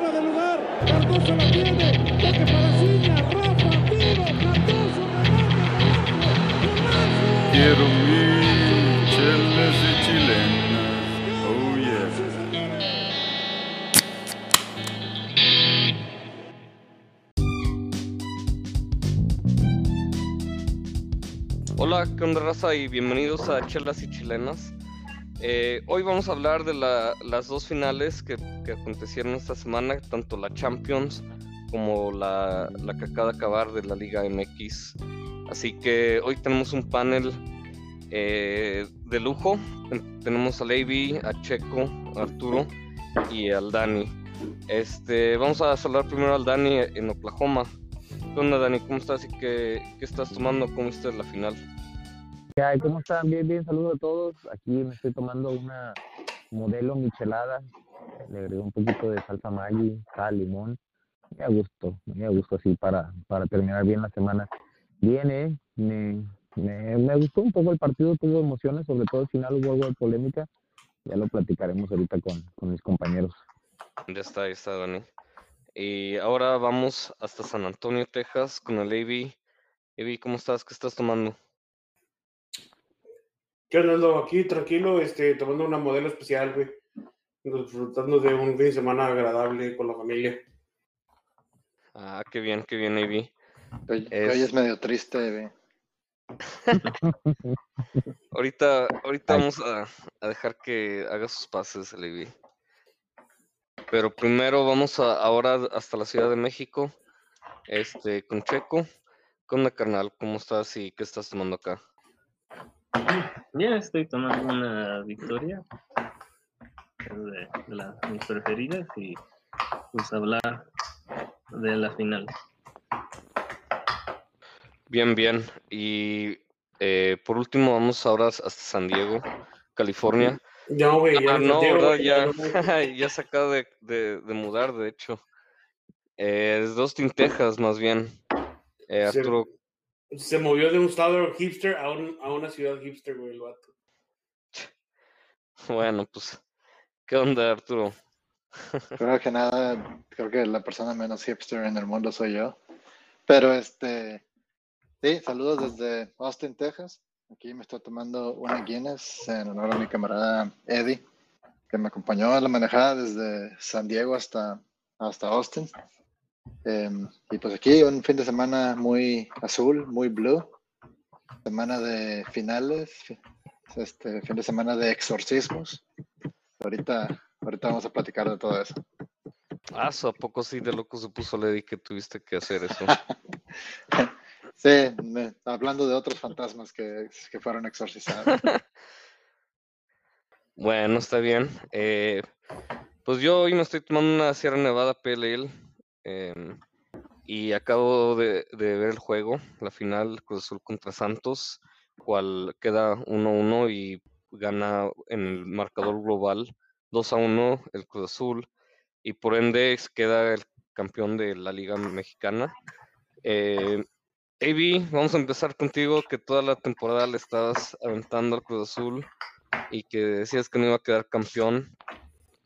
fuera de lugar. Cardoso la tiene. Toque para Ciña. Rafa, tiro. Cardoso, remate. Quiero mi chelas y chilenas. Oh yeah. Hola, ¿qué onda raza? Y bienvenidos a Chelas y Chilenas. Eh, hoy vamos a hablar de la- las dos finales que, que acontecieron esta semana, tanto la Champions como la, la que acaba de acabar de la Liga MX. Así que hoy tenemos un panel eh, de lujo. Ten- Tenemos a Levi, a Checo, a Arturo y al Dani. Este, vamos a saludar primero al Dani en Oklahoma. ¿Qué onda, Dani? ¿Cómo estás y qué, qué estás tomando? ¿Cómo viste la final? ¿Cómo están? Bien, bien, saludos a todos. Aquí me estoy tomando una modelo michelada. Le agregué un poquito de salsa Maggi, sal, limón. Muy a gusto, muy a gusto así para, para terminar bien la semana. Bien, ¿eh? Me, me, me gustó un poco el partido, tuvo emociones, sobre todo al final hubo algo de polémica. Ya lo platicaremos ahorita con, con mis compañeros. Ya está, ya está, Dani. Y ahora vamos hasta San Antonio, Texas, con el Avi. Avi, ¿cómo estás? ¿Qué estás tomando? ¿Qué onda? Ando aquí tranquilo, este, tomando una modelo especial, güey. Disfrutando de un fin de semana agradable con la familia. Ah, qué bien, qué bien, Avi. Hoy, Es- hoy es medio triste, güey. Ahorita, ahorita Ay. vamos a, a dejar que haga sus pases el Avi. Pero primero vamos a, ahora hasta la Ciudad de México, este, con Checo. ¿Qué onda, carnal? ¿Cómo estás y qué estás tomando acá? Ya estoy tomando una victoria es de, de las mis preferidas y pues hablar de la final. Bien, bien. Y eh, por último vamos ahora hasta San Diego, California. No, güey, ya Ah, no, Ya, ya se acaba de, de- de mudar, de hecho. Eh, es de Austin, Texas, más bien. Eh, Sí. Se movió de un estado hipster a, un- a una ciudad hipster, güey, el vato. bueno, pues, ¿qué onda, Arturo? Creo que nada, creo que la persona menos hipster en el mundo soy yo. Pero este, sí, saludos desde Austin, Texas. Aquí me estoy tomando una Guinness en honor a mi camarada Eddie, que me acompañó a la manejada desde San Diego hasta, hasta Austin. Em, y pues aquí un fin de semana muy azul, muy blue. Semana de finales, fi- este fin de semana de exorcismos. Ahorita, ahorita vamos a platicar de todo eso. Ah, ¿so ¿a poco sí de loco se puso Lady que tuviste que hacer eso? Sí, me- hablando de otros fantasmas que, que fueron exorcizados. Bueno, está bien. Eh, pues yo hoy me estoy tomando una Sierra Nevada Pale Em, y acabo de, ver el juego, la final Cruz Azul contra Santos, cual queda 1-1 y gana en el marcador global 2-1 el Cruz Azul y por ende queda el campeón de la Liga Mexicana. Eh, Avi, vamos a empezar contigo, que toda la temporada le estabas aventando al Cruz Azul y que decías que no iba a quedar campeón.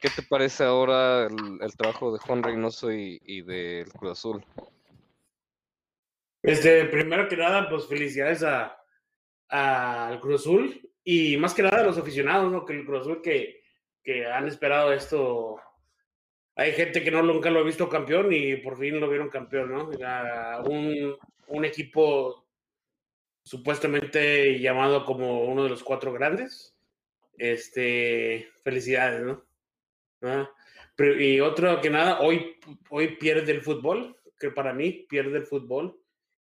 ¿Qué te parece ahora el, trabajo de Juan Reynoso y, del Cruz Azul? Este, primero que nada, pues felicidades a, al Cruz Azul y más que nada a los aficionados, ¿no? Que el Cruz Azul que, que han esperado esto. Hay gente que no nunca lo ha visto campeón y por fin lo vieron campeón, ¿no? Un, un equipo supuestamente llamado como uno de los cuatro grandes. Este, felicidades, ¿no? Ah, y otro que nada, hoy, hoy pierde el fútbol, que para mí pierde el fútbol.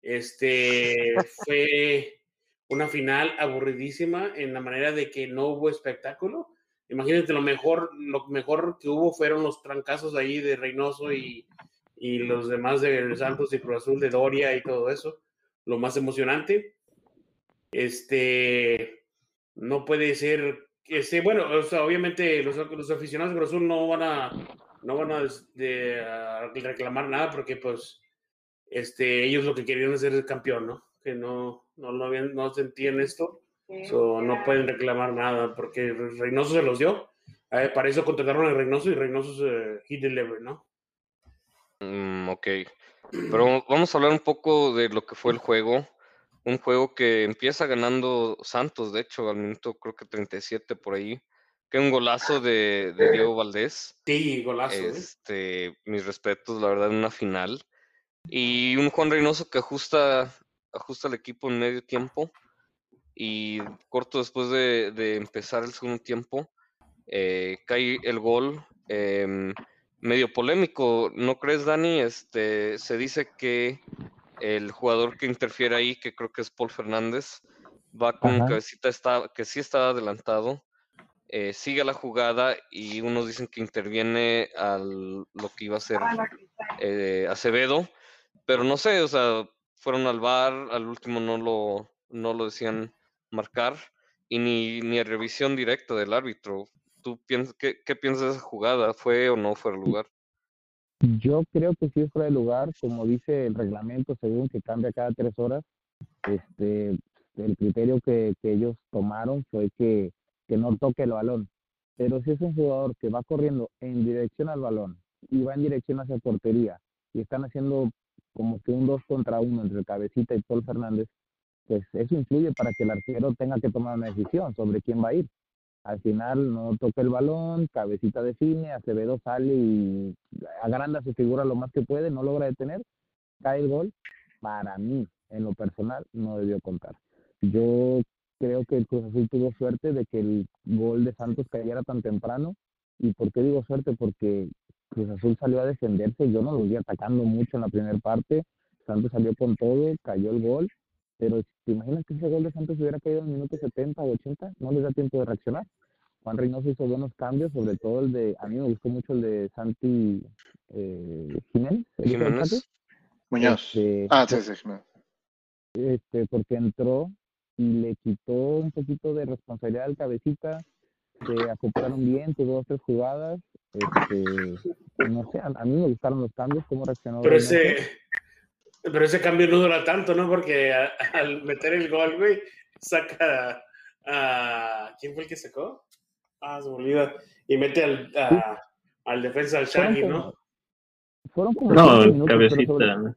Este fue una final aburridísima en la manera de que no hubo espectáculo. Imagínate, lo mejor, lo mejor que hubo fueron los trancazos ahí de Reynoso y, y los demás de Santos y Cruz Azul, de Doria y todo eso. Lo más emocionante. Este no puede ser. Este, bueno, o sea, obviamente los, los aficionados de Cruz no van a, no van a, de- a reclamar nada porque pues este, ellos lo que querían es ser campeón, ¿no? Que no, no, no, habían, no sentían esto, so, no pueden reclamar nada porque Reynoso se los dio. Eh, para eso contrataron a Reynoso y Reynoso se, he delivered, ¿no? Mm, ok. Pero vamos a hablar un poco de lo que fue el juego. Un juego que empieza ganando Santos, de hecho, al minuto creo que 37 por ahí. Que un golazo de, de Diego Valdés. Sí, golazo. ¿eh? Este, mis respetos, la verdad, en una final. Y un Juan Reynoso que ajusta, ajusta el equipo en medio tiempo. Y corto después de, de empezar el segundo tiempo, eh, cae el gol. em, medio polémico, ¿no crees, Dani? Este, se dice que el jugador que interfiere ahí, que creo que es Paul Fernández, va con Ajá. cabecita, está, que sí está adelantado, eh, sigue la jugada y unos dicen que interviene al lo que iba a ser eh, Acevedo, pero no sé, o sea, fueron al bar, al último no lo, no lo decían marcar y ni, ni a revisión directa del árbitro. ¿Tú piensas, qué, qué piensas de esa jugada? ¿Fue o no fue el lugar? Yo creo que sí es fuera de lugar, como dice el reglamento, según que cambia cada tres horas. Este, el criterio que, que ellos tomaron fue que, que no toque el balón. Pero si es un jugador que va corriendo en dirección al balón y va en dirección hacia portería y están haciendo como que un dos contra uno entre Cabecita y Paul Fernández, pues eso influye para que el arquero tenga que tomar una decisión sobre quién va a ir. Al final no toca el balón, Cabecita define, Acevedo sale y agranda su figura lo más que puede, no logra detener, cae el gol. Para mí, en lo personal, no debió contar. Yo creo que el Cruz Azul tuvo suerte de que el gol de Santos cayera tan temprano. ¿Y por qué digo suerte? Porque Cruz Azul salió a defenderse, yo no lo vi atacando mucho en la primera parte, Santos salió con todo, cayó el gol, pero ¿te imaginas que ese gol de Santos hubiera caído en el minuto 70 o 80? No les da tiempo de reaccionar. Juan Reynoso hizo buenos cambios, sobre todo el de, a mí me gustó mucho el de Santi eh, Jiménez, Muñoz. Este, Ah, sí, sí. Jiménez. este, porque entró y le quitó un poquito de responsabilidad al cabecita, se acoplaron bien, tuvo dos tres jugadas, este, no sé, a, a mí me gustaron los cambios, cómo reaccionó. Pero Reynoso. Pero ese cambio no dura tanto, ¿no? Porque a- al meter el gol, güey, saca a. ¿Quién fue el que sacó? Ah, se me olvida. Y mete al, a- al defensa al Shaggy, ¿no? Fueron como No, 15 minutos, pero cabecita. sobre, ¿no?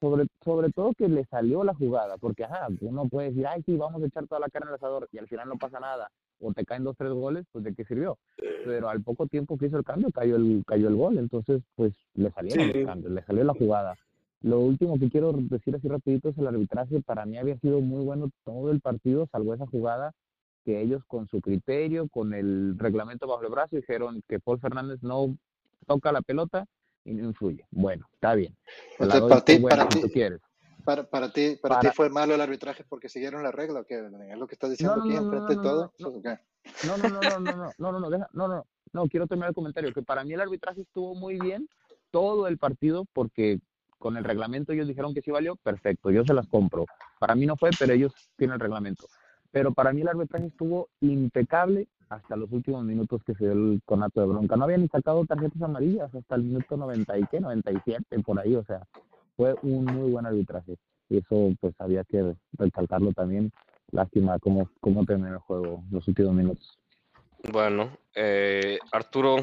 sobre, sobre todo que le salió la jugada, porque ajá, uno puede decir, ay, sí, vamos a echar toda la carne al asador y al final no pasa nada, o te caen dos, tres goles, pues de qué sirvió. Pero al poco tiempo que hizo el cambio, cayó el, cayó el gol, entonces, pues le salieron Sí. los cambios, le salió la jugada. Lo último que quiero decir así rapidito es el arbitraje. Para mí había sido muy bueno todo el partido, salvo esa jugada que ellos con su criterio, con el reglamento bajo el brazo, dijeron que Paul Fernández no toca la pelota y no influye. Bueno, está bien. Para ti, para ti. Para, ti, para, ti fue malo el arbitraje porque siguieron la regla, ¿o ¿Es lo que estás diciendo no, no, aquí no, enfrente de todo? No, no, no, no, no, no, no, no, no, no, no, quiero terminar el comentario, que para mí el arbitraje estuvo muy bien todo el partido porque con el reglamento ellos dijeron que sí valió, perfecto, yo se las compro. Para mí no fue, pero ellos tienen el reglamento. Pero para mí el arbitraje estuvo impecable hasta los últimos minutos que se dio el conato de bronca. No habían ni sacado tarjetas amarillas hasta el minuto 90 y qué, 97 por ahí, o sea, fue un muy buen arbitraje. Y eso pues había que recalcarlo también. Lástima cómo, cómo terminó el juego los últimos minutos. Bueno, eh, Arturo,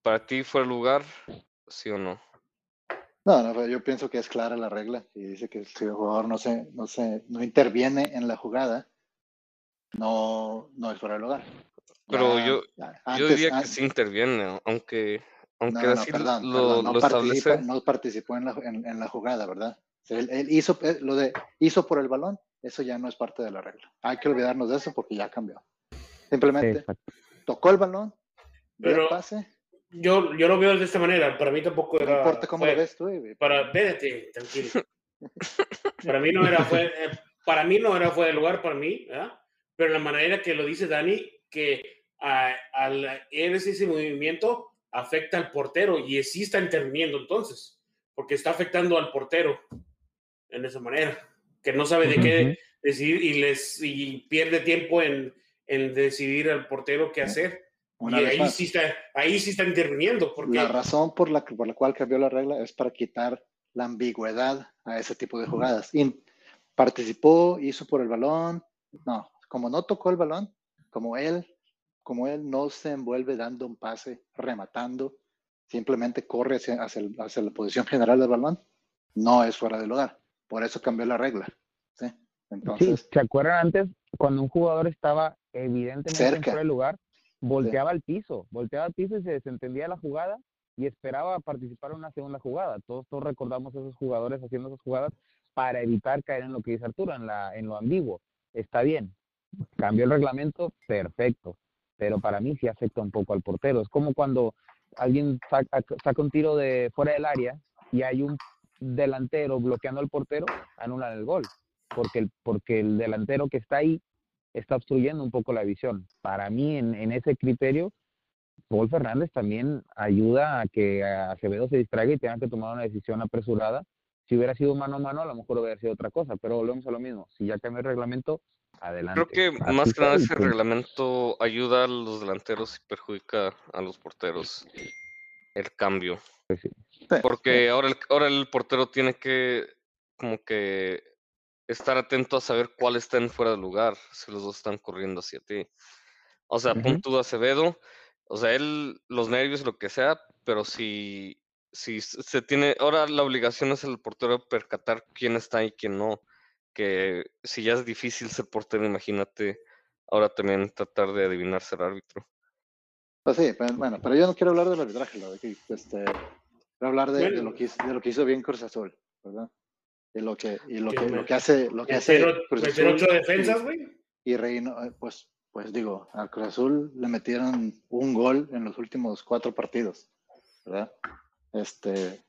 ¿para ti fue el lugar? ¿Sí o no? No, no, yo pienso que es clara la regla y dice que si el jugador no se, no se, no interviene en la jugada, no, no es fuera de lugar. Pero Ya- yo- ya, Yo antes- diría que sí interviene, aunque, No, aunque no, así perdón, lo, perdón, no, lo participa- establece. no participó en la, en, en la jugada, ¿verdad? O sea, Él, él hizo lo de hizo por el balón, eso ya no es parte de la regla. Hay que olvidarnos de eso porque ya cambió. Simplemente tocó el balón, dio el pase, Yo, yo lo veo de esta manera. Para mí tampoco no era. importa cómo fue- lo ves tú. güey. Para, espérate, tranquilo. Para mí no era fue, eh, para mí no era fuera de lugar para mí, ¿verdad? Pero la manera que lo dice Dani, que al ese movimiento afecta al portero y sí está interviniendo entonces, porque está afectando al portero en esa manera, que no sabe de qué Ujú. decidir y les y pierde tiempo en, en decidir al portero qué hacer. Una y ahí más. sí está, ahí sí está interviniendo, porque La razón por la, que- por la cual cambió la regla es para quitar la ambigüedad a ese tipo de jugadas. Y participó, hizo por el balón. No, como no tocó el balón, como él, como él no se envuelve dando un pase, rematando, simplemente corre hacia, hacia el- hacia la posición general del balón, no es fuera del lugar. Por eso cambió la regla. ¿sí? Sí, Entonces, ¿se acuerdan antes cuando un jugador estaba evidentemente en Cerca. fuera de lugar? Volteaba al piso, volteaba al piso y se desentendía la jugada y esperaba participar en una segunda jugada. Todos, todos recordamos a esos jugadores haciendo esas jugadas para evitar caer en lo que dice Arturo, en, la, en lo ambiguo. Está bien, cambió el reglamento, perfecto, pero para mí sí afecta un poco al portero. Es como cuando alguien saca, saca un tiro de fuera del área y hay un delantero bloqueando al portero, anulan el gol porque el, porque el delantero que está ahí está obstruyendo un poco la visión. Para mí, en, en ese criterio, Paul Fernández también ayuda a que Acevedo se distraiga y tenga que tomar una decisión apresurada. Si hubiera sido mano a mano, a lo mejor hubiera sido otra cosa, pero volvemos a lo mismo. Si ya cambió el reglamento, adelante. Creo que Así más que nada ese reglamento ayuda a los delanteros y perjudica a los porteros. El cambio. Pues Porque ahora el, ahora el portero tiene que como que estar atento a saber cuál está en fuera de lugar, si los dos están corriendo hacia ti. O sea, Ujú. tú a Acevedo, o sea, él, los nervios, lo que sea, pero si, si se tiene, ahora la obligación es el portero percatar quién está y quién no, que si ya es difícil ser portero, imagínate, ahora también tratar de adivinar ser árbitro. Pues sí, pero, bueno, pero yo no quiero hablar del arbitraje, lo de que, este, quiero hablar de, de lo que hizo, de lo que hizo bien Cruz Azul, ¿verdad? Y lo que, y lo Que lo que hace, lo que hace ocho y- defensas, güey. y Reino, eh, pues, pues digo, al Cruz Azul le metieron un gol en los últimos cuatro partidos, ¿verdad? Este,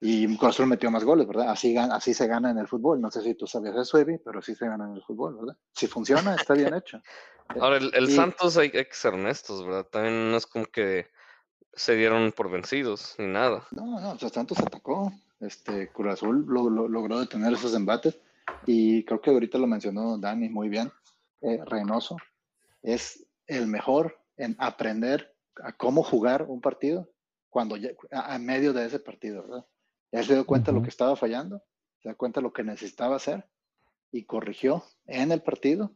y Cruz Azul metió más goles, ¿verdad? Así, gan- así se gana en el fútbol. No sé si tú sabías eso, Evi, pero así se gana en el fútbol, ¿verdad? Si funciona, está bien hecho. Ahora, el, el Y- Santos hay, hay que ser honestos, ¿verdad? También no es como que se dieron por vencidos ni nada. No, no, o sea, Santos atacó. Este, Cruz Azul lo- lo- logró detener esos embates y creo que ahorita lo mencionó Dani muy bien. Eh, Reynoso es el mejor en aprender a cómo jugar un partido cuando ya, a, a medio de ese partido, ¿verdad? Ya se dio cuenta de lo que estaba fallando, se dio cuenta de lo que necesitaba hacer y corrigió en el partido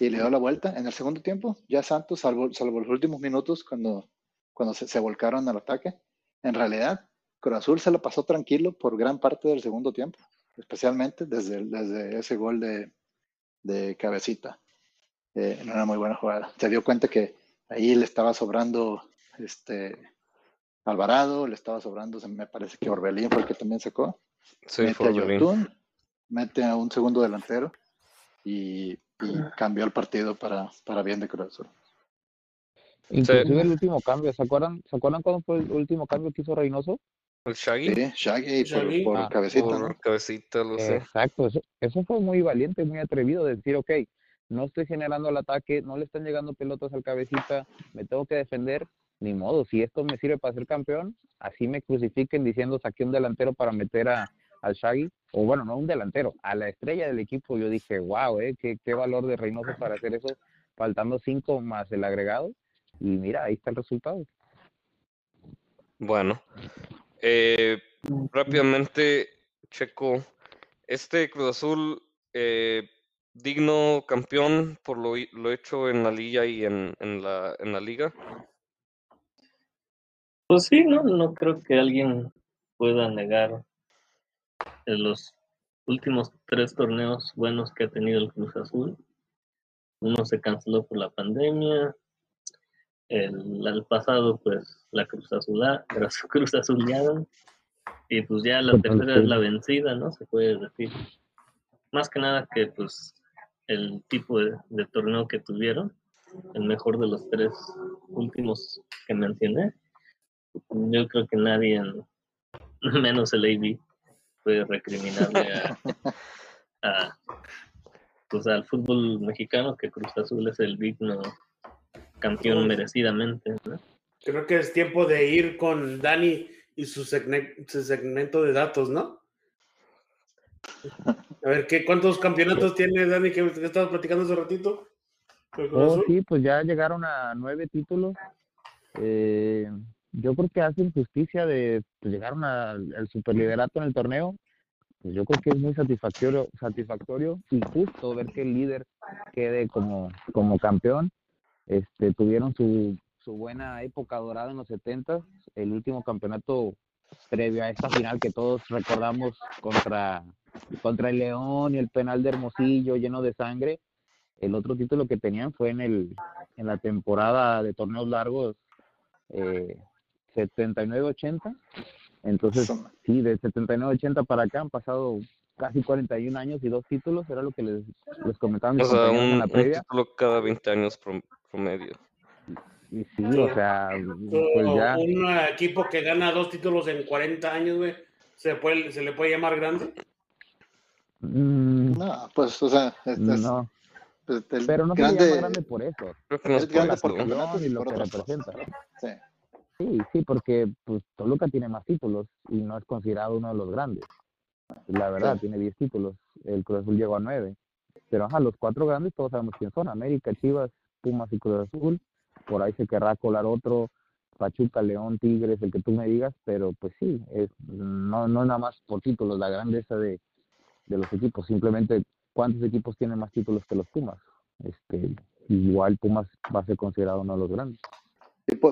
y le dio la vuelta. En el segundo tiempo, ya Santos, salvo, salvo los últimos minutos cuando, cuando se, se volcaron al ataque, en realidad Cruz Azul se lo pasó tranquilo por gran parte del segundo tiempo, especialmente desde, desde ese gol de, de cabecita. Eh, en una muy buena jugada. Se dio cuenta que ahí le estaba sobrando este Alvarado, le estaba sobrando, se me parece que Orbelín fue el que también sacó. Sí, mete fue a. Yotun, mete a un segundo delantero y, y cambió el partido para, para bien de Cruz Azul. Inclusive el último cambio, ¿se acuerdan, ¿se acuerdan cuándo fue el último cambio que hizo Reynoso? El Shaggy Sí, Shaggy por, Shaggy. por Ah, cabecita, por ¿no? cabecita, así. Exacto, eso, eso fue muy valiente, muy atrevido de decir, ok, no estoy generando el ataque, no le están llegando pelotas al cabecita, me tengo que defender, ni modo, si esto me sirve para ser campeón, así me crucifiquen diciendo saqué un delantero para meter a, al Shaggy, o bueno, no un delantero, a la estrella del equipo, yo dije, wow, eh, qué, qué valor de Reynoso para hacer eso, faltando cinco más el agregado, y mira, ahí está el resultado. Bueno, eh, rápidamente, Checo, este Cruz Azul, eh, digno campeón por lo, lo hecho en la liga y en, en la, en la liga. Pues sí, no, no creo que alguien pueda negar en los últimos tres torneos buenos que ha tenido el Cruz Azul. Uno se canceló por la pandemia. El, el pasado, pues, la Cruz Azul, la Cruz Azulearon. Y pues ya la tercera es la vencida, ¿no? Se puede decir. Más que nada que, pues, el tipo de, de torneo que tuvieron, el mejor de los tres últimos que mencioné, yo creo que nadie, en- menos el AB, puede recriminarle a, a, pues, al fútbol mexicano que Cruz Azul es el digno campeón merecidamente. ¿no? Creo que es tiempo de ir con Dani y su, segmento de datos, ¿no? A ver, ¿qué, ¿cuántos campeonatos tiene Dani que, que estabas platicando hace ratito? ¿Con Cruz Oh, sí, pues ya llegaron a nueve títulos. Eh, yo creo que hacen justicia de pues, llegaron al al superliderato en el torneo. Pues yo creo que es muy satisfactorio, satisfactorio y justo ver que el líder quede como, como campeón. Este, tuvieron su, su buena época dorada en los 70, el último campeonato previo a esta final que todos recordamos contra, contra el León y el penal de Hermosillo lleno de sangre. El otro título que tenían fue en, el, en la temporada de torneos largos eh, 79-80. Entonces, sí, de 79-80 para acá han pasado casi 41 años y dos títulos, era lo que les, les comentaba mis O sea, compañeros en un, la un previa. título cada 20 años prom- promedio. Y sí, o sea, pues ya. Un equipo que gana dos títulos en 40 años, güey, ¿se, puede, ¿se le puede llamar grande? mm, No, pues, o sea, es, no, pues, el pero no se le grande, llama grande por eso. Creo que no es grande por ¿no? campeonatos y lo que representa. Sí. Sí, sí, porque pues Toluca tiene más títulos y no es considerado uno de los grandes. La verdad, Sí. tiene 10 títulos. El Cruz Azul llegó a 9. Pero ajá, los cuatro grandes todos sabemos quién son. América, Chivas, Pumas y Cruz Azul. Por ahí se querrá colar otro. Pachuca, León, Tigres, el que tú me digas. Pero pues sí, es, no, no nada más por títulos la grandeza de, de los equipos. Simplemente cuántos equipos tienen más títulos que los Pumas. Este, igual Pumas va a ser considerado uno de los grandes.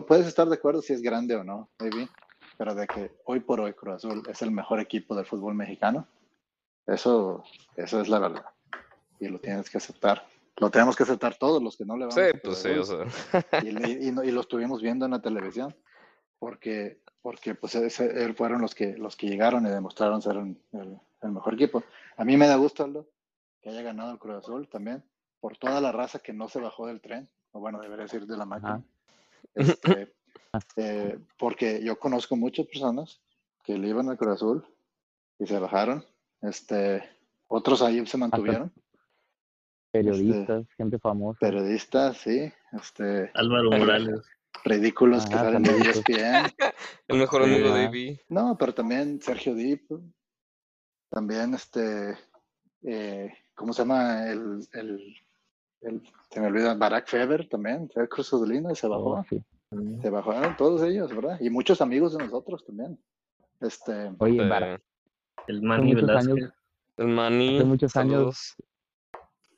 Puedes estar de acuerdo si es grande o no, maybe, pero de que hoy por hoy Cruz Azul es el mejor equipo del fútbol mexicano, eso, eso es la verdad. Y lo tienes que aceptar. Lo tenemos que aceptar todos los que no le vamos Sí, a pues sí, o sea. y, y no- y lo estuvimos viendo en la televisión porque porque pues ese- él fueron los que los que llegaron y demostraron ser un- el, el mejor equipo a mí me da gusto Aldo, que haya ganado el Cruz Azul también por toda la raza que no se bajó del tren o bueno debería decir de la máquina. Este, eh, porque yo conozco muchas personas que le iban al Cruz Azul y se bajaron este otros ahí se mantuvieron Periodistas, gente famosa. periodistas sí este Álvaro Pero- Morales. ridículos que salen de. ESPN El mejor amigo de. Ivy. No, pero también Sergio Dip, también este, eh, ¿cómo se llama? El, el, el- se me olvida, Barack Feber también, fue Cruz y se bajó, Oh, sí. se bajaron todos ellos, ¿verdad? Y muchos amigos de nosotros también. Este, Oye, Eh, Bara, El Manny muchos Velázquez. años, el Manny. hace muchos años saludos.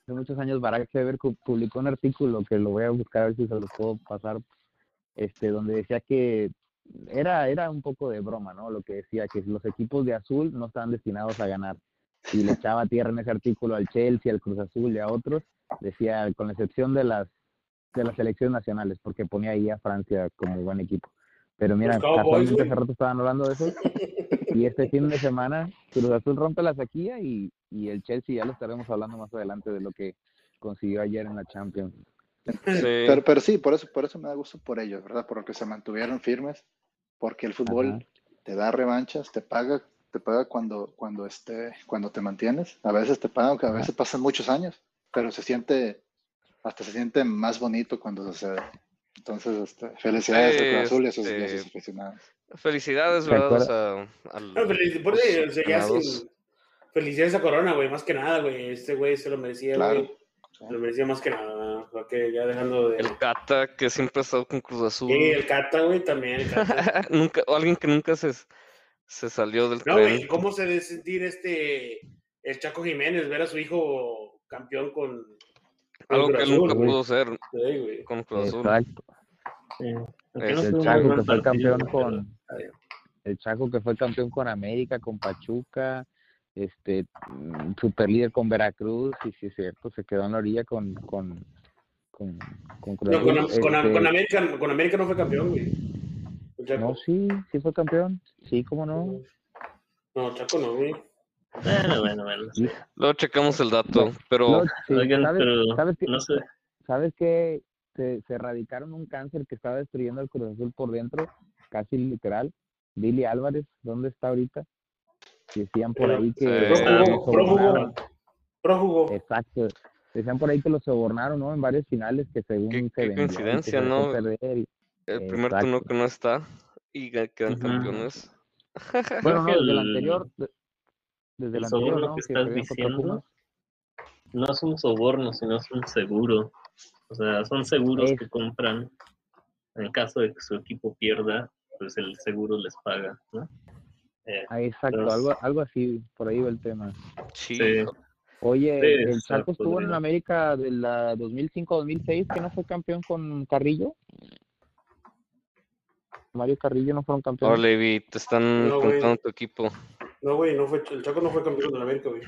Hace muchos años Barack Feber publicó un artículo que lo voy a buscar a ver si se los puedo pasar, este, donde decía que era, era un poco de broma, ¿no? Lo que decía que los equipos de azul no estaban destinados a ganar. Y le echaba tierra en ese artículo al Chelsea, al Cruz Azul y a otros, decía, con la excepción de las de las selecciones nacionales, porque ponía ahí a Francia como buen equipo. Pero mira, casualmente hace rato estaban hablando de eso. Y este fin de semana Cruz Azul rompe la sequía y, y el Chelsea ya lo estaremos hablando más adelante de lo que consiguió ayer en la Champions. Sí. pero, pero sí, por eso, por eso me da gusto por ellos, ¿verdad? Porque se mantuvieron firmes, porque el fútbol Ajá. te da revanchas, te paga, te paga cuando, cuando, este, cuando te mantienes. A veces te paga, aunque a veces pasan muchos años, pero se siente, hasta se siente más bonito cuando sucede. Entonces, este, felicidades al Cruz Azul y a sus, y a sus Este, aficionados. Felicidades, ¿Te ¿verdad? O acuerdas? sea, al- No, felici- por los eso, o sea, ya aficionados. sin- Felicidades a Corona, güey, más que nada, güey. Este güey se lo merecía, Claro. güey. Se lo merecía más que nada. O sea, que ya dejando de. El Cata, que siempre ha estado con Cruz Azul. Sí, el Cata, güey, también. El Cata. nunca, o alguien que nunca se, se salió del No, tren. güey, ¿cómo se debe sentir este. El Chaco Jiménez, ver a su hijo campeón con. con Algo Cruz que Azul, nunca güey? pudo ser Sí, güey. con Cruz Azul. Exacto. Sí. Es Aunque no el Chaco que fue campeón con el Chaco que fue campeón con América, con Pachuca, este mm, super líder con Veracruz, y sí es cierto, se quedó en la orilla con con con, con Cruz No, con, Azul, con- este, con América, con América no fue campeón, güey. El no, sí, sí fue campeón, sí, cómo no, No, Chaco no, güey. Bueno, bueno, bueno. Luego checamos el dato, pero No, sí, Oigan, ¿sabes, pero sabes no sé. ¿Sabes qué? Se, se erradicaron un cáncer que estaba destruyendo al Cruz Azul por dentro, casi literal. Billy Álvarez, ¿dónde está ahorita? Decían por ahí que Sí. lo Prófugo, sobornaron. prófugo. Exacto. Decían por ahí que lo sobornaron, ¿no? En varias finales que según Qué- se qué vendió coincidencia, ¿no? el primer turno que no está y quedan Ujú. campeones. Bueno, no, desde el anterior, de- desde el el anterior, soborno ¿no? que estás diciendo. No es un soborno, sino es un seguro. O sea, son seguros Es- que compran. En caso de que su equipo pierda, pues el seguro les paga, ¿no? Eh, Ah, exacto, Pero- algo, algo así, por ahí va el tema. Sí. Sí. Oye, Sí, el Chaco estuvo en podría. la América de la 2005-2006, que no fue campeón con Carrillo. Mario Carrillo no fueron campeones. Levi, te están No, contando tu equipo. No, güey, no fue, el Chaco no fue campeón de la América, güey.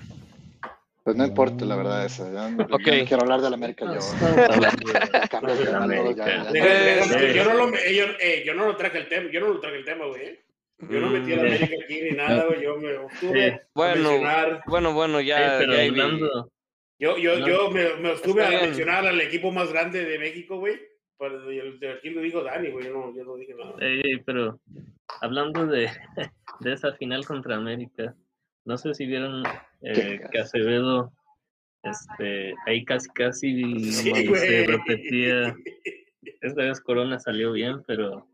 Pues no importa, la verdad, eso. Yo, no- yo Ok. no quiero hablar de la América yo. sí. no lo, eh, yo, no lo traje el tema, yo no lo traje el tema, güey. ¿eh? Yo no metí a la Mm, América aquí ni nada, güey. Yo me estuve Sí. a Bueno, mencionar. Bueno, bueno, Sí, ya, pero ya hablando, Yo, yo, No. yo me, me Está a bien. mencionar al equipo más grande de México, güey. Aquí lo dijo Dani, güey. Yo no, yo no dije nada. pero hablando de, de esa final contra América, no sé si vieron eh, que Acevedo, este, ahí casi casi Sí, güey. se repetía. Esta vez Corona salió bien, pero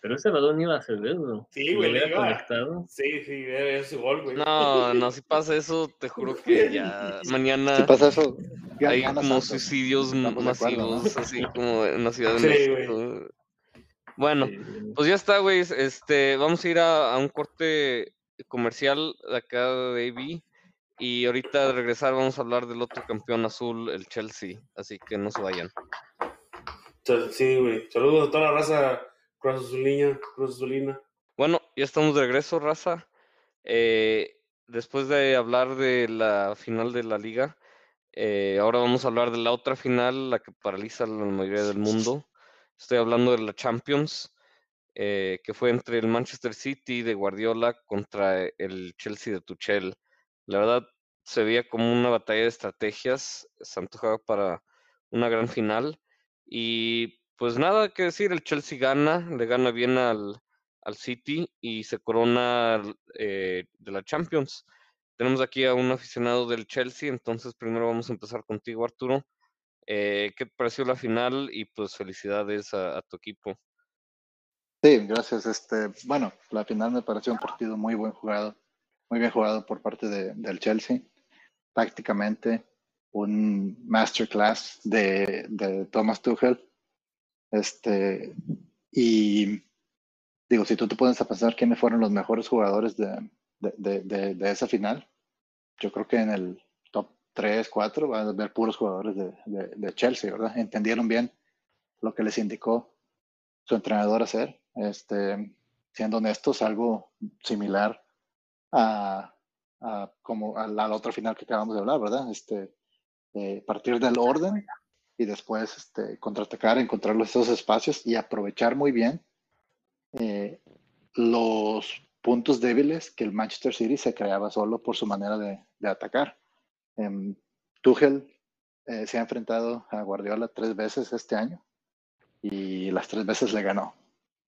pero ese balón iba a Acevedo. Sí, güey, le iba. conectado. Sí, sí, es su gol, güey. No, no, si pasa eso, te juro que ya mañana Si pasa eso, hay como Santos. suicidios Estamos de acuerdo, ¿no? masivos, así como en la Ciudad de Sí, México. Bueno, Sí, pues ya está, güey. Este, vamos a ir a, a un corte comercial de acá de AB. Y ahorita de regresar vamos a hablar del otro campeón azul, el Chelsea. Así que no se vayan. Sí, güey. Saludos a toda la raza Cruz Azulina. Cruz Azulina. Bueno, ya estamos de regreso, raza. Eh, después de hablar de la final de la liga, eh, ahora vamos a hablar de la otra final, la que paraliza a la mayoría del mundo. Estoy hablando de la Champions, eh, que fue entre el Manchester City de Guardiola contra el Chelsea de Tuchel. La verdad, se veía como una batalla de estrategias, se antojaba para una gran final. Y pues nada que decir, el Chelsea gana, le gana bien al, al City y se corona eh, de la Champions. Tenemos aquí a un aficionado del Chelsea, entonces primero vamos a empezar contigo, Arturo. Eh, ¿Qué te pareció la final? Y pues felicidades a, tu equipo. Sí, gracias. Este, bueno, la final me pareció un partido muy buen jugado, muy bien jugado por parte de- del Chelsea. Prácticamente un masterclass de, de Thomas Tuchel. Este, y digo, si tú te pones a pensar quiénes fueron los mejores jugadores de, de, de- de- esa final, yo creo que en el top 3, 4 van a haber puros jugadores de Chelsea, ¿verdad? Entendieron bien lo que les indicó su entrenador hacer. Este, siendo honestos, algo similar a, a como a la, a la otra final que acabamos de hablar, ¿verdad? Este, eh, partir del orden y después este, contraatacar, encontrar esos espacios y aprovechar muy bien eh, los puntos débiles que el Manchester City se creaba solo por su manera de, de atacar. Em, Tuchel eh, se ha enfrentado a Guardiola tres veces este año y las tres veces le ganó.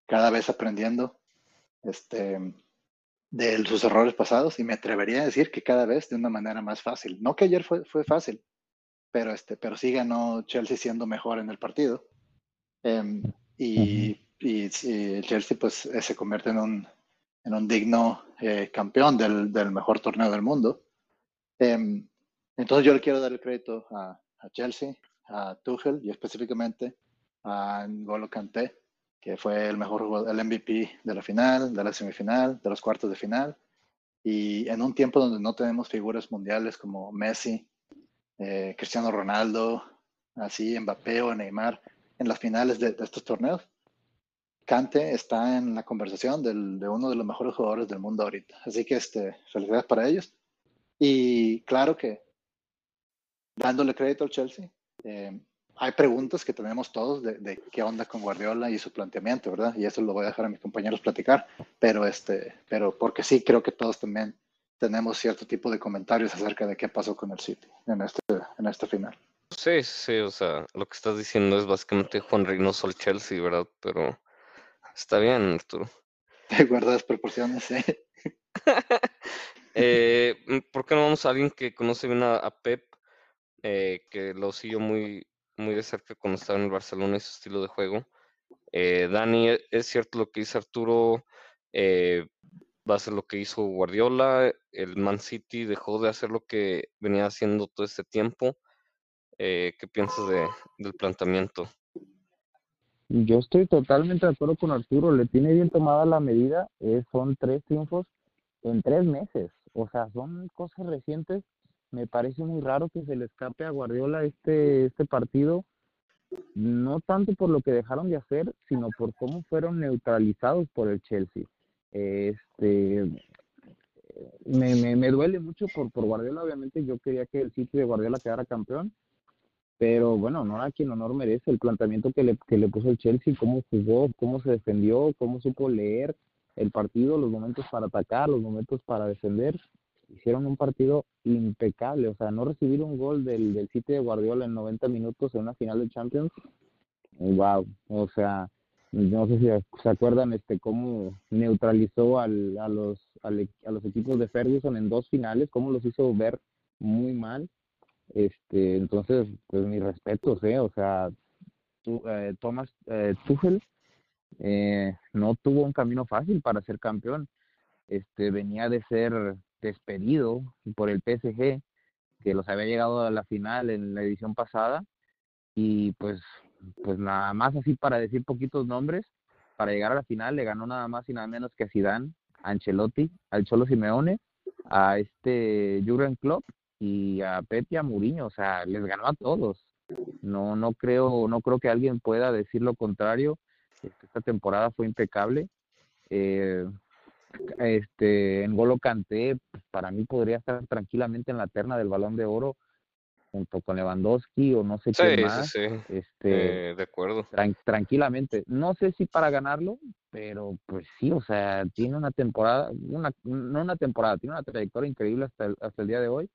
Cada vez aprendiendo este, de sus errores pasados y me atrevería a decir que cada vez de una manera más fácil. No que ayer fue, fue fácil, pero, este, pero sí ganó Chelsea siendo mejor en el partido. Em, y, y, y el Chelsea pues eh, se convierte en un, en un digno eh, campeón del, del mejor torneo del mundo. Em, entonces yo le quiero dar el crédito a, a Chelsea, a Tuchel y específicamente a N'Golo Kanté, que fue el mejor jugador, el MVP de la final, de la semifinal, de los cuartos de final. Y en un tiempo donde no tenemos figuras mundiales como Messi, eh, Cristiano Ronaldo, así Mbappé o Neymar en las finales de, estos torneos, Kante está en la conversación del- de uno de los mejores jugadores del mundo ahorita. Así que este, felicidades para ellos. Y claro que dándole crédito al Chelsea, eh, hay preguntas que tenemos todos de, de qué onda con Guardiola y su planteamiento, ¿verdad? Y eso lo voy a dejar a mis compañeros platicar, pero este, pero porque sí creo que todos también tenemos cierto tipo de comentarios acerca de qué pasó con el City en este, en esta final. Sí, sí, o sea, lo que estás diciendo es básicamente Juan Reynoso al Chelsea, ¿verdad? Pero está bien, Arturo. De guardadas proporciones, sí. Eh, mm, ¿por qué no vamos a alguien que conoce bien a, a Pep, eh, que lo siguió muy, muy de cerca cuando estaba en el Barcelona y su estilo de juego? Eh, Dani, ¿e- ¿es cierto lo que dice Arturo? Eh, va a ser lo que hizo Guardiola. El Man City dejó de hacer lo que venía haciendo todo este tiempo. Eh, ¿qué piensas de, del planteamiento? Yo estoy totalmente de acuerdo con Arturo, le tiene bien tomada la medida, eh, son tres triunfos en tres meses, o sea, son cosas recientes, me parece muy raro que se le escape a Guardiola este, este partido, no tanto por lo que dejaron de hacer, sino por cómo fueron neutralizados por el Chelsea. Este, me, me, me duele mucho por, por Guardiola, obviamente yo quería que el City de Guardiola quedara campeón, pero bueno, no a quien honor merece el planteamiento que le, que le puso el Chelsea, cómo jugó, cómo se defendió, cómo supo leer el partido, los momentos para atacar, los momentos para defender. Hicieron un partido impecable, o sea, no recibir un gol del, del City de Guardiola en 90 minutos en una final de Champions, wow, o sea, no sé si se acuerdan este cómo neutralizó al, a los al e- a los equipos de Ferguson en dos finales, cómo los hizo ver muy mal. Este, entonces, pues mis respetos, eh, o sea, tu, eh, Thomas eh, Tuchel eh, no tuvo un camino fácil para ser campeón. Este, venía de ser despedido por el PSG, que los había llegado a la final en la edición pasada y pues pues nada más así para decir poquitos nombres, para llegar a la final le ganó nada más y nada menos que a Zidane, a Ancelotti, al Cholo Simeone, a este Jurgen Klopp y a Pep y a Mourinho, o sea, les ganó a todos. No no creo no creo que alguien pueda decir lo contrario. Esta temporada fue impecable. Eh, este en Golo Kanté, pues, para mí podría estar tranquilamente en la terna del Balón de Oro junto con Lewandowski o no sé Sí, sí, más. sí, Este, eh, de acuerdo. tran- tranquilamente. No sé si para ganarlo, pero pues sí, o sea, tiene una temporada, una, no una temporada, tiene una trayectoria increíble hasta el, hasta el día de hoy.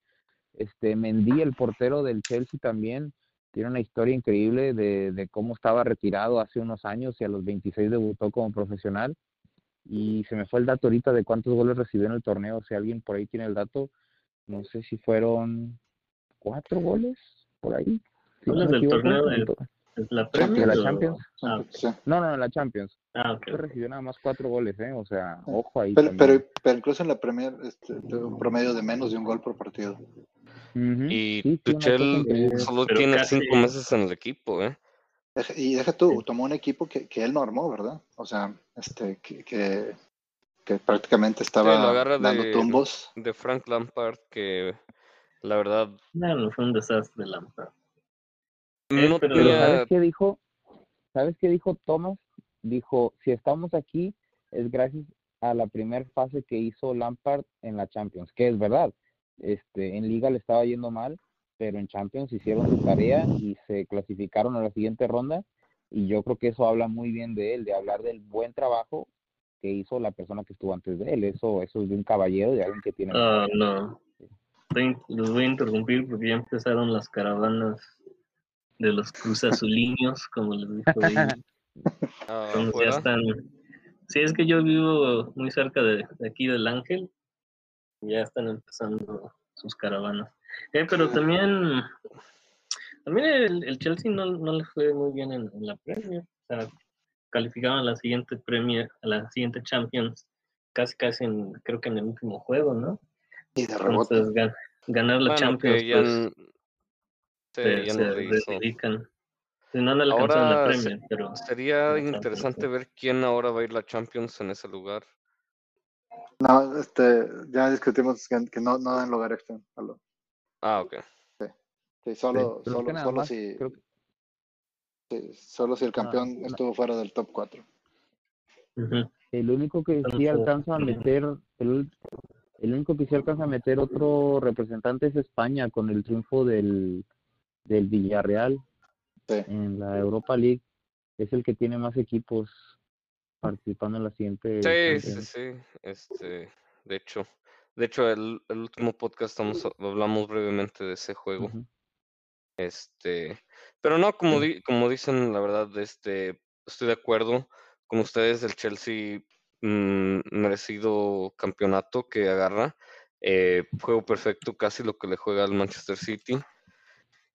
Este, Mendy, el portero del Chelsea también, tiene una historia increíble de, de cómo estaba retirado hace unos años y a los 26 debutó como profesional. Y se me fue el dato ahorita de cuántos goles recibió en el torneo. Si alguien por ahí tiene el dato, no sé si fueron cuatro goles por ahí. si no ¿Hablas me del equivoco, torneo de- ¿La de Champions. Ah. No, no, en la Champions. Ah, recibió nada más cuatro goles, ¿eh? O sea, ojo ahí. Pero, pero, pero incluso en la Premier, este, tuvo un promedio de menos de un gol por partido. Y sí, Tuchel solo Pero tiene casi- cinco meses en el equipo, ¿eh? Y deja tú, tomó un equipo que, que él no armó, ¿verdad? O sea, este, que, que, que prácticamente estaba dando de, tumbos. de Frank Lampard, que la verdad No, no fue un desastre Lampard. Eh, no pero- Pero tenía... ¿sabes qué dijo? ¿Sabes qué dijo Thomas? Dijo, si estamos aquí es gracias a la primera fase que hizo Lampard en la Champions, que es verdad. Este, en Liga le estaba yendo mal, pero en Champions hicieron su tarea y se clasificaron a la siguiente ronda y yo creo que eso habla muy bien de él, de hablar del buen trabajo que hizo la persona que estuvo antes de él. Eso, eso es de un caballero, de alguien que tiene Ah, no. Voy- Los voy a interrumpir porque ya empezaron las caravanas de los cruzazuliños, como les dijo ahí. ah, Entonces ya afuera. están. Sí, es que yo vivo muy cerca de, de aquí del Ángel. y Ya están empezando sus caravanas. Eh, pero también, también el, el Chelsea no, no le fue muy bien en, en la Premier. O sea, calificaron a la siguiente Premier, a la siguiente Champions, casi casi en, creo que en el último juego, ¿no? Y de rebote. Entonces gan- ganar la Bueno, Champions, ya, pues, sí, se, ya se no. Si no, no la Ahora se- Premier, pero sería la interesante sí. ver quién ahora va a ir la Champions en ese lugar. No, este, ya discutimos que, que no, no dan lugar extra. Ah, ok. Sí, solo, Sí, solo, solo más, si, creo que- sí, solo si el campeón no. estuvo fuera del top 4. Ujú. El único que sí alcanza a meter, el, el único que sí alcanza a meter otro representante es España con el triunfo del, del Villarreal Sí. en la Europa League. Es el que tiene más equipos participando en la siguiente. Sí, sí, sí. Este, de hecho, de hecho, el, el último podcast estamos, hablamos brevemente de ese juego. Este, pero no, como di- como dicen, la verdad, este, estoy de acuerdo con ustedes, el Chelsea mm, merecido campeonato que agarra, eh, juego perfecto, casi lo que le juega al Manchester City.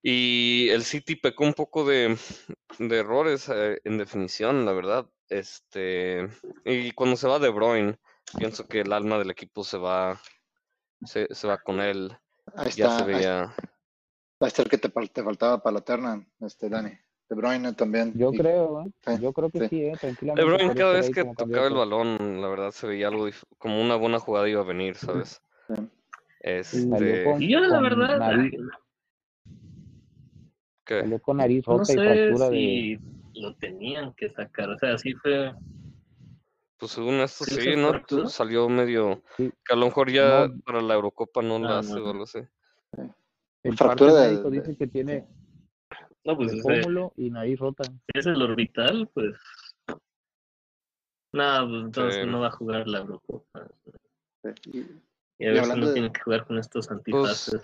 Y el City pecó un poco de, de errores eh, en definición, la verdad. Este, y cuando se va De Bruyne, pienso que el alma del equipo se va, se, se va con él. Ahí Ya está, se ahí, veía. ahí está el que te, te faltaba para la terna, este, Dani. De Bruyne también. Yo Y- creo, ¿eh? Sí, yo creo que sí. sí, ¿eh? De tranquilamente. Bruyne podría cada vez ahí que tocaba el balón, la verdad se veía algo como una buena jugada iba a venir, ¿sabes? Sí. Salió Este, con, Y yo, la verdad, Que Salió con nariz No rota y sé fractura de... si lo tenían que sacar. O sea, sí fue. Pues según esto ¿Sí ¿no? fractura? Salió medio Sí. que a lo mejor ya No. para la Eurocopa no la Ah, hace no, o no. algo así. El Fractura parte de- médico de- dice que tiene No, pues el ese- pómulo y nariz rota. si es el orbital, pues. Nada, pues entonces Sí. no va a jugar la Eurocopa. Y, Y a hablando no de- tiene que jugar con estos antifaces.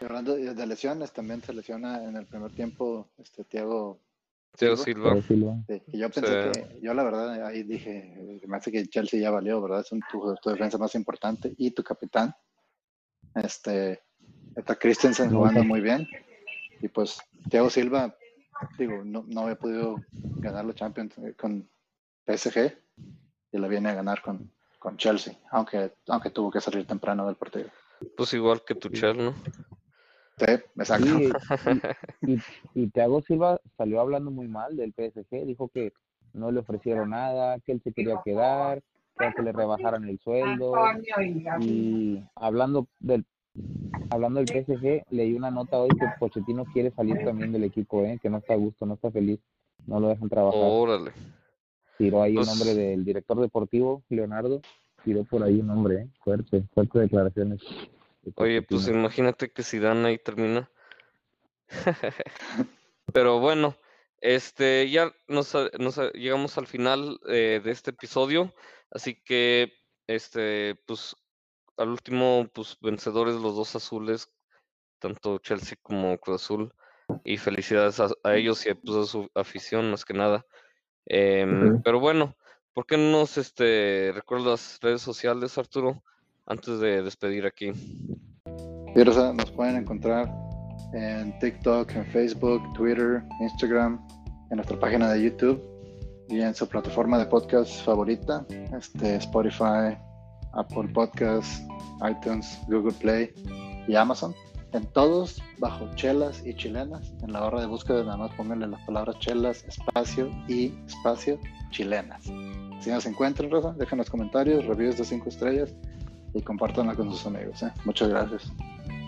y hablando de de lesiones, también se lesiona en el primer tiempo este Thiago Thiago Silva. Silva. Pero Silva. Sí, y yo pensé Sí. que, yo la verdad ahí dije, me hace que Chelsea ya valió, ¿verdad? Es un- tu, tu defensa más importante y tu capitán. Este, está Christensen jugando muy bien. Y pues Thiago Silva, digo, no, no había podido ganar la Champions eh, con PSG y la viene a ganar con, con Chelsea, aunque, aunque tuvo que salir temprano del partido. Pues igual que Tuchel, ¿no? Sí, exacto. Sí, y, y, y Thiago Silva salió hablando muy mal del PSG, dijo que no le ofrecieron nada, que él se quería quedar, que, que le rebajaran el sueldo. Y hablando del hablando del PSG, leí una nota hoy que Pochettino quiere salir también del equipo, ¿eh? que no está a gusto, no está feliz, no lo dejan trabajar. Órale. Tiró ahí Pues- un nombre del director deportivo, Leonardo, tiró por ahí un nombre, ¿eh? fuerte, fuerte declaraciones. Oye, pues imagínate que Zidane ahí termina. Pero bueno, este ya nos, nos llegamos al final eh, de este episodio, así que este pues al último pues vencedores los dos azules, tanto Chelsea como Cruz Azul y felicidades a, a ellos y pues, a su afición más que nada. Em. Pero bueno, ¿por qué no nos este recuerdas las redes sociales, Arturo, antes de despedir aquí? Y Rosa, nos pueden encontrar en TikTok, en Facebook, Twitter, Instagram, en nuestra página de YouTube y en su plataforma de podcast favorita, este, Spotify, Apple Podcasts, iTunes, Google Play y Amazon. En todos bajo chelas y chilenas. En la barra de búsqueda nada más pónganle las palabras chelas, espacio y espacio chilenas. Si nos encuentran, Rosa, dejen los comentarios, reviews de 5 estrellas y compártanla con sus amigos. ¿eh? Muchas gracias.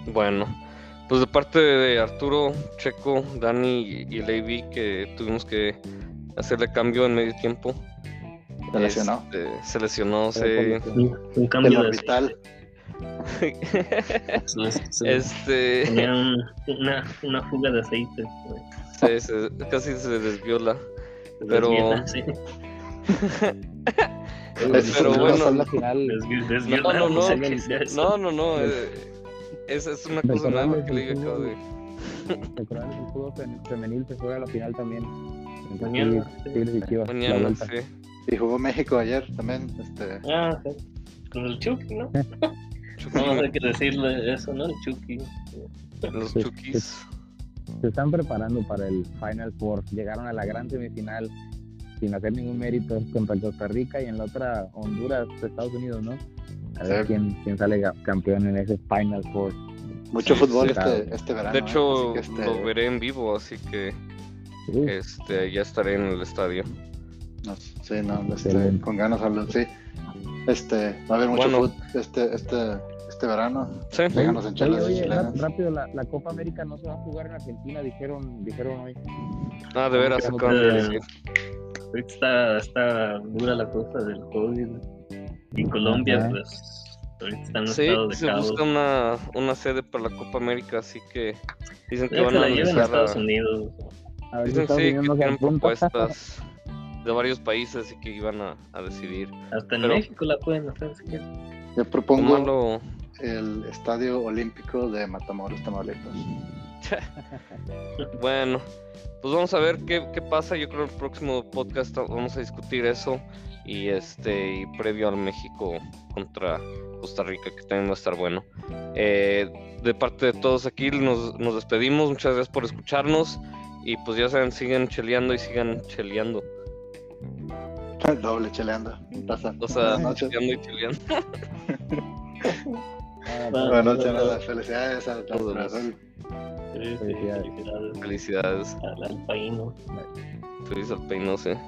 Bueno, pues de parte de Arturo, Checo, Dani y Levi, que tuvimos que hacerle cambio en medio tiempo. Se lesionó. este, se lesionó, se... Un, un El cambio de. Se- este, Tenía un- una, una fuga de aceite. güey. se- se- casi se desvió la... Se Pero- desvía, sí. Es- Pero bueno, No, la- no, no, no, no, no, eh, es, es una cosa nueva Recordarles que le el acabo de... Recordarles el fútbol fem- femenil se juega la final también. Mañana, sí. Y Chivas, la Mañana, vuelta. sí. Y jugó México ayer también. Este, Ah, sí. Con el Chucky, ¿no? Chucky, No, hay que decirle eso, ¿no? El Chucky. los Sí, Chukis. Se están preparando para el Final Four. Llegaron a la gran semifinal sin hacer ningún mérito contra Costa Rica y en la otra Honduras, Estados Unidos, ¿no? A ver Sí. quién, quién sale campeón en ese Final Four. mucho Sí, fútbol sí. este, este verano. De ¿eh? hecho, que, este, lo veré en vivo, así que este, ya estaré en el estadio. nos- sí, no, este, con ganas hablo, sí. Este, va a haber mucho Bueno. fútbol este, este, este verano. Sí, Síganos en Oye, y oye, chilenas. rápido, la, la Copa América no se va a jugar en Argentina, dijeron, dijeron hoy. ah, de veras, acaban de decir. Está, está dura la cosa del COVID. Y Colombia, Ajá. pues, ahorita está en un Sí, estado de se caos. busca una, una sede para la Copa América, así que dicen que van a la lleven a Estados Unidos. A Dicen Estados sí, Unidos que tienen propuestas de varios países y que iban a, a decidir. Hasta en Pero- México la pueden hacer si quieren. Yo propongo el Estadio Olímpico de Matamoros, Tamaulipas. Bueno, pues vamos a ver qué, qué pasa. Yo creo que el próximo podcast vamos a discutir eso y este y previo al México contra Costa Rica, que también va a estar bueno. Eh, de parte de todos aquí nos, nos despedimos. Muchas gracias por escucharnos y pues ya saben, sigan cheleando y sigan cheleando. Doble cheleando. Raza. O sea, cheleando y cheleando. Ah, Buenas noches, raza. Felicidades. Sí, sí, Felicidades. felicidades Felicidades. al, al. Feliz al peinose.